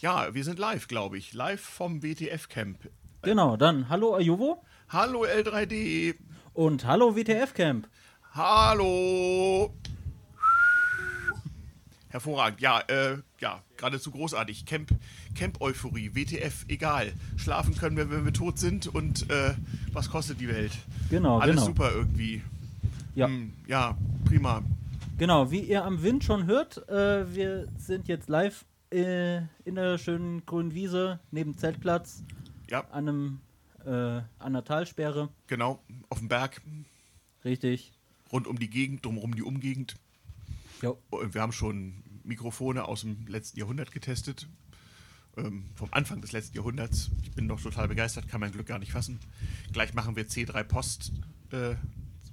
Ja, wir sind live, glaube ich. Live vom WTF-Camp. Genau, dann hallo Ajuvo Hallo L3D. und hallo WTF Camp. Hallo. Hervorragend. Ja, äh, ja, geradezu großartig. Camp, Camp-Euphorie, WTF, egal. Schlafen können wir, wenn wir tot sind und äh, was kostet die Welt? Genau, Alles genau. super irgendwie. Ja. Hm, ja, prima. Genau, wie ihr am Wind schon hört, äh, wir sind jetzt live äh, in der schönen grünen Wiese neben Zeltplatz Ja, an einem äh, an einer Talsperre. genau. Auf dem Berg, Richtig. rund um die Gegend, drumherum die Umgegend. Jo. Und wir haben schon Mikrofone aus dem letzten Jahrhundert getestet. Ähm, vom Anfang des letzten Jahrhunderts. Ich bin noch total begeistert, kann mein Glück gar nicht fassen. Gleich machen wir C3 Post, äh,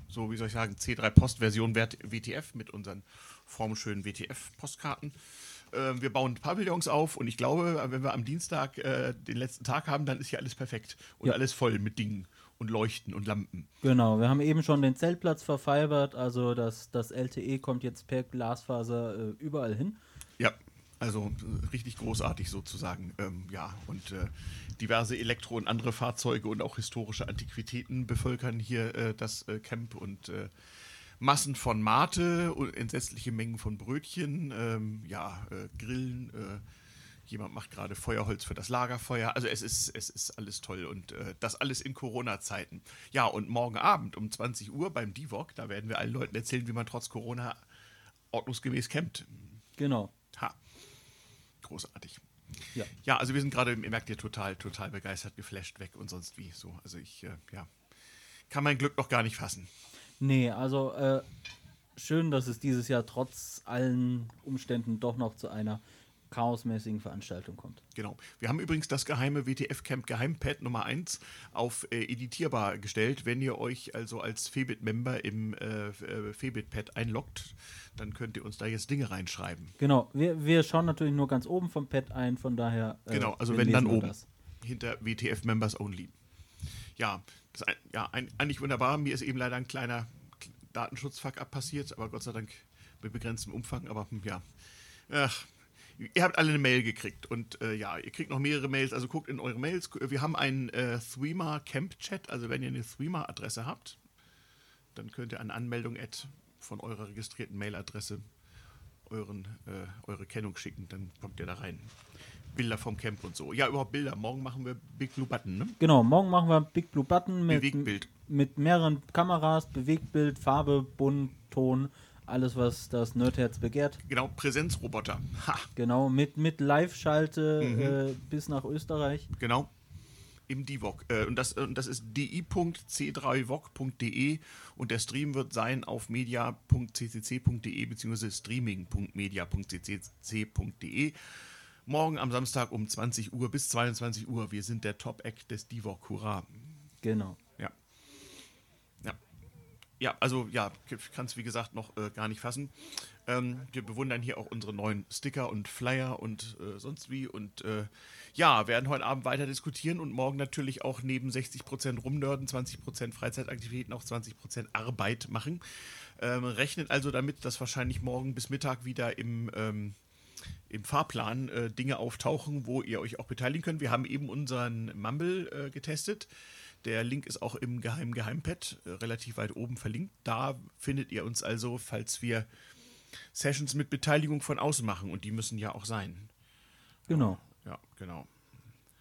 so wie soll ich sagen, C3 Post Version WTF mit unseren formschönen WTF-Postkarten. Ähm, wir bauen Pavillons auf und ich glaube, wenn wir am Dienstag äh, den letzten Tag haben, dann ist hier alles perfekt und Ja. alles voll mit Dingen und Leuchten und Lampen. Genau, wir haben eben schon den Zeltplatz verfibert, also das, das LTE kommt jetzt per Glasfaser äh, überall hin. Ja, also äh, richtig großartig sozusagen. Ähm, ja, und äh, diverse Elektro- und andere Fahrzeuge und auch historische Antiquitäten bevölkern hier äh, das äh, Camp und äh, Massen von Mate, entsetzliche Mengen von Brötchen, ähm, ja, äh, Grillen. Äh, jemand macht gerade Feuerholz für das Lagerfeuer. Also es ist, es ist alles toll und äh, das alles in Corona-Zeiten. Ja, und morgen Abend um 20 Uhr beim DIVOC, da werden wir allen Leuten erzählen, wie man trotz Corona ordnungsgemäß campt. Genau. Ha. Großartig. Ja. Ja, also wir sind gerade, ihr merkt ihr, total, total begeistert, geflasht weg und sonst wie so. Also ich, äh, ja, kann mein Glück noch gar nicht fassen. Nee, also äh, schön, dass es dieses Jahr trotz allen Umständen doch noch zu einer chaosmäßigen Veranstaltung kommt. Genau. Wir haben übrigens das geheime WTF-Camp Geheimpad Nummer 1 auf äh, editierbar gestellt. Wenn ihr euch also als Febit-Member im äh, äh, Febit-Pad einloggt, dann könnt ihr uns da jetzt Dinge reinschreiben. Genau, wir, wir schauen natürlich nur ganz oben vom Pad ein, von daher. äh, Genau, also wenn dann oben. das. Hinter WTF Members Only. Ja, das ja ein, eigentlich wunderbar. Mir ist eben leider ein kleiner Datenschutzfuck up passiert, aber Gott sei Dank mit begrenztem Umfang. Aber ja, Ach, ihr habt alle eine Mail gekriegt und äh, ja, ihr kriegt noch mehrere Mails. Also guckt in eure Mails. Wir haben einen äh, Threema Camp Chat. Also wenn ihr eine Threema Adresse habt, dann könnt ihr eine Anmeldung at von eurer registrierten Mailadresse euren, äh, eure Kennung schicken. Dann kommt ihr da rein. Bilder vom Camp und so. Ja, überhaupt Bilder. Morgen machen wir Big Blue Button, ne? Genau, morgen machen wir Big Blue Button mit, Bewegtbild. mit mehreren Kameras, Bewegtbild, Farbe, Bunt, Ton, alles, was das Nerdherz begehrt. Genau, Präsenzroboter. Ha, Genau, mit, mit Live-Schalte Mhm. äh, bis nach Österreich. genau. Im DIVOC. Äh, und, das, und das ist di.c3voc.de und der Stream wird sein auf media.ccc.de bzw. streaming.media.ccc.de. Morgen am Samstag um 20 Uhr bis 22 Uhr. Wir sind der Top-Act des DIVOC. Hurra. Genau. Ja. Ja. Ja, also ja, ich kann es wie gesagt noch äh, gar nicht fassen. Ähm, wir bewundern hier auch unsere neuen Sticker und Flyer und äh, sonst wie. Und äh, ja, werden heute Abend weiter diskutieren und morgen natürlich auch neben 60% Rumnörden, 20% Freizeitaktivitäten auch 20% Arbeit machen. Ähm, rechnet also damit, dass wahrscheinlich morgen bis Mittag wieder im ähm, im Fahrplan äh, Dinge auftauchen, wo ihr euch auch beteiligen könnt. Wir haben eben unseren Mumble äh, getestet. Der Link ist auch im geheimen Geheimpad äh, relativ weit oben verlinkt. Da findet ihr uns also, falls wir Sessions mit Beteiligung von außen machen. Und die müssen ja auch sein. Genau. Ja, genau.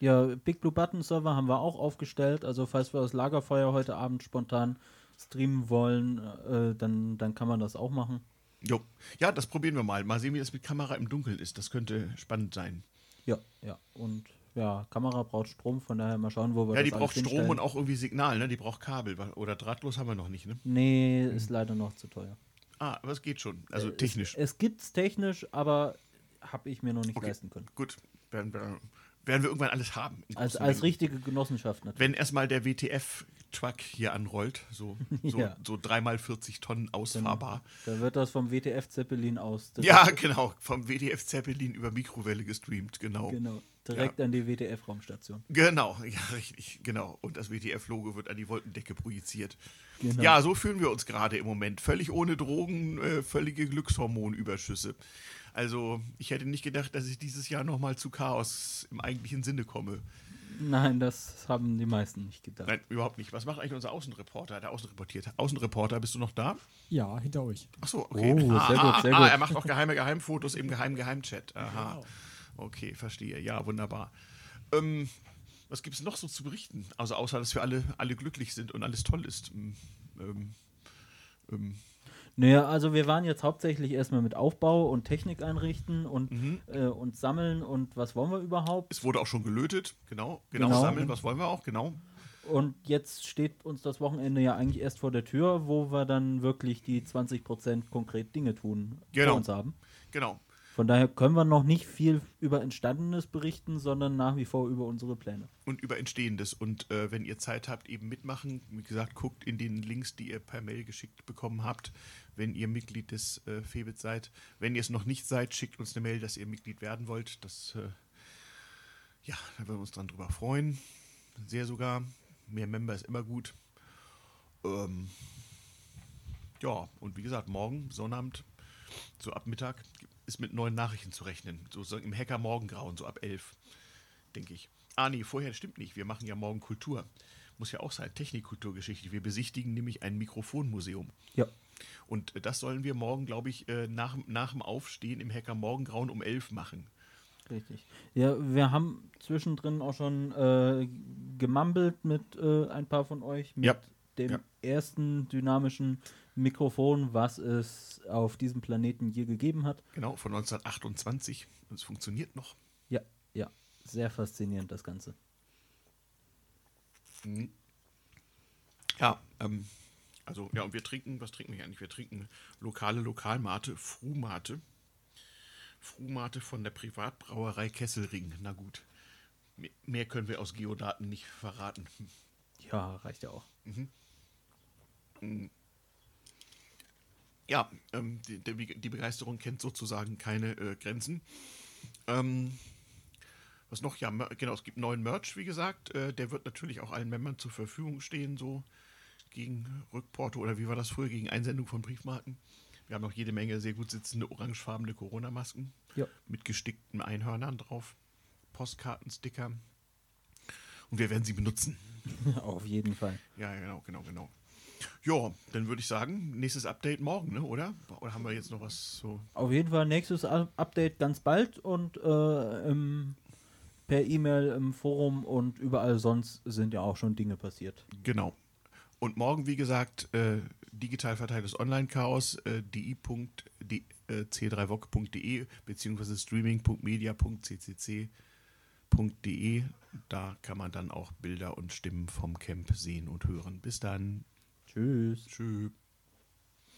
Ja, Big Blue Button Server haben wir auch aufgestellt. Also falls wir das Lagerfeuer heute Abend spontan streamen wollen, äh, dann, dann kann man das auch machen. Jo. Ja, das probieren wir mal. Mal sehen, wie das mit Kamera im Dunkeln ist. Das könnte spannend sein. Ja, ja. Und ja, Kamera braucht Strom, von daher mal schauen, wo wir Ja, die braucht Strom hinstellen. und auch irgendwie Signal, ne? Die braucht Kabel. Oder drahtlos haben wir noch nicht, ne? Nee, ist leider noch zu teuer. Ah, aber es geht schon. Also Äh, technisch. Es, es gibt's technisch, aber habe ich mir noch nicht Okay. leisten können. Gut, werden wir, werden wir irgendwann alles haben. Als, als richtige Genossenschaft natürlich. Wenn erstmal der WTF-Truck hier anrollt, so, so, Ja. so dreimal 40 Tonnen ausfahrbar. Da wird das vom WTF Zeppelin aus. Ja, genau. Vom WTF Zeppelin über Mikrowelle gestreamt, genau. Genau. Direkt an die WTF-Raumstation. Genau, ja, richtig, genau. Und das WTF-Logo wird an die Wolkendecke projiziert. Genau. Ja, so fühlen wir uns gerade im Moment. Völlig ohne Drogen, äh, völlige Glückshormonüberschüsse. Also, ich hätte nicht gedacht, dass ich dieses Jahr nochmal zu Chaos im eigentlichen Sinne komme. Nein, das haben die meisten nicht gedacht. Nein, überhaupt nicht. Was macht eigentlich unser Außenreporter, der Außenreportiert? Außenreporter, bist du noch da? Ja, hinter euch. Achso, okay. Oh, ah, sehr ah, gut, sehr ah, gut. Er macht auch geheime Geheimfotos im geheimen Geheimchat. Aha. Genau. Okay, verstehe. Ja, wunderbar. Ähm, was gibt es noch so zu berichten? Also außer, dass wir alle, alle glücklich sind und alles toll ist. Ähm, ähm, ähm, Naja, also wir waren jetzt hauptsächlich erstmal mit Aufbau und Technik einrichten und, Mhm. äh, und sammeln und was wollen wir überhaupt. es wurde auch schon gelötet. Genau. Genau, Genau. sammeln. Was wollen wir auch? Genau. Und jetzt steht uns das Wochenende ja eigentlich erst vor der Tür, wo wir dann wirklich die 20% konkret Dinge tun Genau. vor uns haben. Genau. Von daher können wir noch nicht viel über Entstandenes berichten, sondern nach wie vor über unsere Pläne. und über Entstehendes. Und äh, wenn ihr Zeit habt, eben mitmachen. Wie gesagt, guckt in den Links, die ihr per Mail geschickt bekommen habt, wenn ihr Mitglied des äh, Febit seid. Wenn ihr es noch nicht seid, schickt uns eine Mail, dass ihr Mitglied werden wollt. Das, äh, ja, da würden wir uns dran drüber freuen. Sehr sogar. Mehr Member ist immer gut. Ähm, ja, und wie gesagt, morgen, Sonnabend, so ab Mittag, ist mit neuen Nachrichten zu rechnen. So, so im Hacker-Morgengrauen, so ab 11 denke ich. Ah, nee, vorher stimmt nicht. Wir machen ja morgen Kultur. Muss ja auch sein, Technikkulturgeschichte. Wir besichtigen nämlich ein Mikrofonmuseum. Ja. Und äh, das sollen wir morgen, glaube ich, äh, nach, nach dem Aufstehen im Hacker Morgengrauen um 11 machen. Richtig. Ja, wir haben zwischendrin auch schon äh, gemambelt mit äh, ein paar von euch, mit Ja. dem Ja. ersten dynamischen Mikrofon, was es auf diesem Planeten je gegeben hat. Genau, von 1928. Und es funktioniert noch. Ja, ja. Sehr faszinierend, das Ganze. Ja, ähm, also, ja, und wir trinken, was trinken wir eigentlich? Wir trinken lokale Lokalmate, Frumate. Frumate von der Privatbrauerei Kesselring. Na gut. Mehr- Mehr können wir aus Geodaten nicht verraten. Ja, reicht ja auch. Ja, ähm, die, die Begeisterung kennt sozusagen keine äh, Grenzen. Ähm, was noch? Ja, genau, es gibt neuen Merch, wie gesagt. Äh, der wird natürlich auch allen Membern zur Verfügung stehen, so gegen Rückporto oder wie war das früher, gegen Einsendung von Briefmarken. Wir haben noch jede Menge sehr gut sitzende orangefarbene Corona-Masken Ja. mit gestickten Einhörnern drauf, Postkartensticker. Und wir werden sie benutzen. Auf jeden Fall. Ja, genau, genau, genau. Ja, dann würde ich sagen, nächstes Update morgen, ne, oder? Oder haben wir jetzt noch was so? Auf jeden Fall nächstes Up- Update ganz bald und äh, im, per E-Mail im Forum und überall sonst sind ja auch schon Dinge passiert. Genau. Und morgen, wie gesagt, äh, digital verteiltes Online-Chaos, äh, di.c3voc.de beziehungsweise streaming.media.ccc.de. Da kann man dann auch Bilder und Stimmen vom Camp sehen und hören. Bis dann. Tschüss. Tschüss.